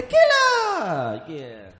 tequila. Yeah.